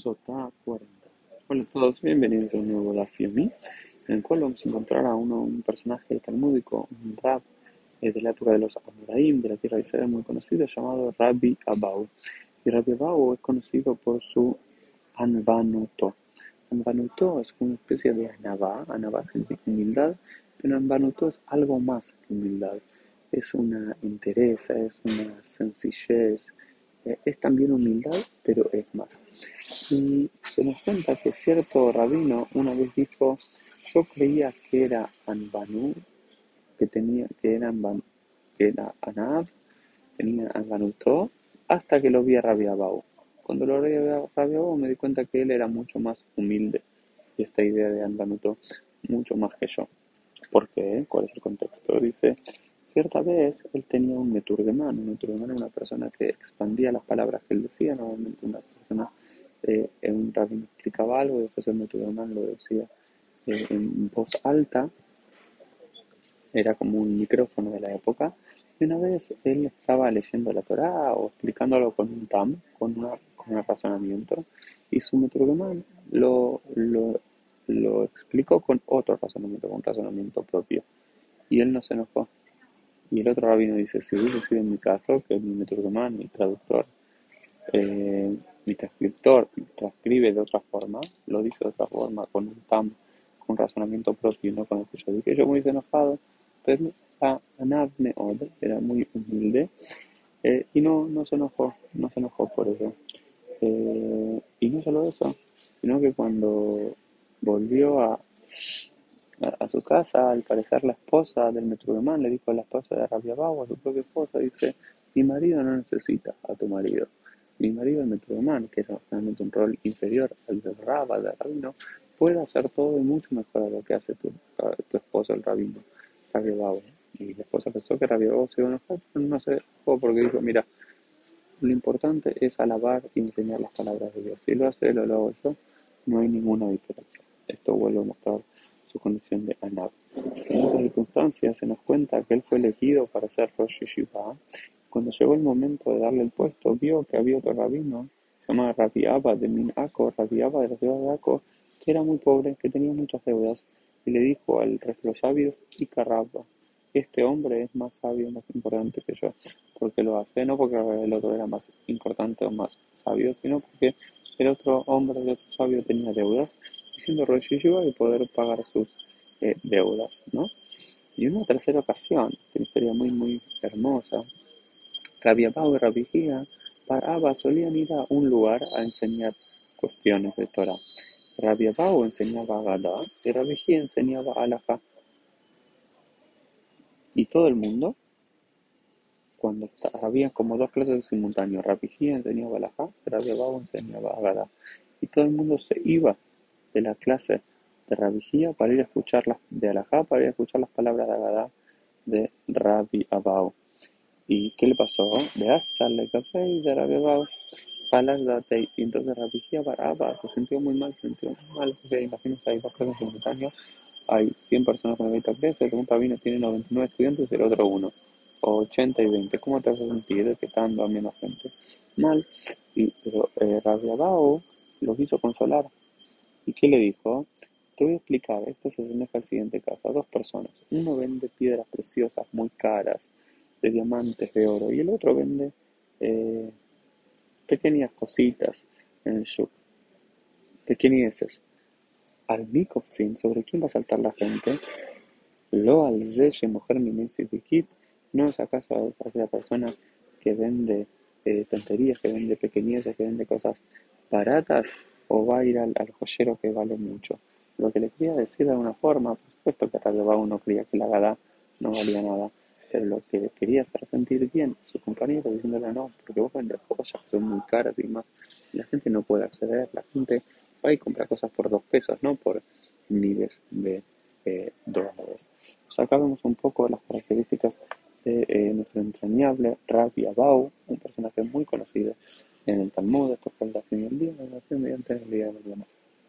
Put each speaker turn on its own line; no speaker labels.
Sota 40. Hola a todos, bienvenidos a un nuevo Daf en el cual vamos a encontrar a un personaje talmúdico, un rab eh, de la época de los Amoraim, de la tierra de Israel, muy conocido, llamado Rabbi Abau. Y Rabbi Abau es conocido por su Anvanuto. Anvanuto es una especie de anabá, anabá significa humildad, pero Anvanuto es algo más que humildad. Es una interés, es una sencillez, eh, es también humildad, pero es más. Y se nos cuenta que cierto rabino una vez dijo, yo creía que era Anbanu, que tenía, que era, que era Anab, tenía Anbanuto, hasta que lo vi a Rabiabau. Cuando lo vi a Rabiabau me di cuenta que él era mucho más humilde y esta idea de Anbanuto, mucho más que yo. ¿Por qué? ¿Cuál es el contexto? Dice, Cierta vez él tenía un meturgemán. Un meturgemán era una persona que expandía las palabras que él decía. Normalmente una persona, eh, un rabino explicaba algo y después el meturgemán lo decía eh, en voz alta. Era como un micrófono de la época. Y una vez él estaba leyendo la Torah o explicándolo con un tam, con, una, con un razonamiento, y su meturgemán lo, lo, lo explicó con otro razonamiento, con un razonamiento propio. Y él no se enojó. Y el otro rabino dice, si hubiese sido en mi caso, que mi meturgomán, mi traductor, eh, mi transcriptor, transcribe de otra forma, lo dice de otra forma, con un tam, con razonamiento propio, no con el que yo dije, yo hubiese enojado, pero Ode era muy humilde eh, y no, no se enojó, no se enojó por eso. Eh, y no solo eso, sino que cuando volvió a a, su casa, al parecer la esposa del metruremán le dijo a la esposa de Rabia a su propia esposa, dice, mi marido no necesita a tu marido. Mi marido, el metruremán, que es realmente un rol inferior al del Raba, del rabino, puede hacer todo y mucho mejor a lo que hace tu, tu esposo, el rabino, Rabia Y la esposa pensó que Rabia se iba a enojar, pero no se enojó porque dijo, mira, lo importante es alabar y enseñar las palabras de Dios. Si lo hace él o lo hago yo, no hay ninguna diferencia. Esto vuelve a mostrar su condición de Anab. En otras circunstancias se nos cuenta que él fue elegido para ser Rosh Yeshiva. Cuando llegó el momento de darle el puesto, vio que había otro rabino, llamado Rabbi Abba de Minaco, Rabbi Abba de la ciudad de Aco, que era muy pobre, que tenía muchas deudas, y le dijo al resto de los sabios, Icarrabba, este hombre es más sabio, más importante que yo, porque lo hace, no porque el otro era más importante o más sabio, sino porque el otro hombre, el otro sabio tenía deudas siendo Rosh y poder pagar sus eh, deudas, ¿no? Y una tercera ocasión, una historia muy, muy hermosa, Rabbi Abau y Rabbi para Abba solían ir a un lugar a enseñar cuestiones de Torah. Rabbi Abau enseñaba Gadá y Rabbi enseñaba Alaha. Y todo el mundo, cuando había como dos clases simultáneas, Rabbi enseñaba Alaha y Rabbi Abau enseñaba Gadá. Y todo el mundo se iba de la clase de Rabbi para ir a escuchar las, de Alajá, para ir a escuchar las palabras de Agadá de Rabbi Abau. ¿Y qué le pasó? De Asal café y de Rabbi Abau. Y entonces Rabbi Abba se sintió muy mal, se sintió muy mal, imagínense, hay dos clases simultáneas, hay 100 personas en la clase, un rabino tiene 99 estudiantes y el otro uno, o 80 y 20. ¿Cómo te hace sentir que están dando a menos gente? Mal. Y, pero eh, Rabbi Abau lo quiso consolar ¿Y qué le dijo? Te voy a explicar, esto se asemeja al siguiente caso, a dos personas. Uno vende piedras preciosas muy caras, de diamantes, de oro, y el otro vende eh, pequeñas cositas en el shuk, pequeñeces. Al Mikovzin, ¿sobre quién va a saltar la gente? Lo al mujer kit ¿no es acaso aquella persona que vende eh, tonterías, que vende pequeñeces, que vende cosas baratas? O va a ir al, joyero que vale mucho. Lo que le quería decir de alguna forma, por supuesto que Radebao uno creía que la gada no valía nada, pero lo que quería hacer sentir bien a su compañero diciéndole no, porque vos vendes joyas que son muy caras y más, la gente no puede acceder, la gente va y compra cosas por dos pesos, no por miles de eh, dólares. Pues acá vemos un poco las características de eh, nuestro entrañable Rabbi Abau, un personaje muy conocido en el Talmud, después fue el día, el día mediante el día de mañana.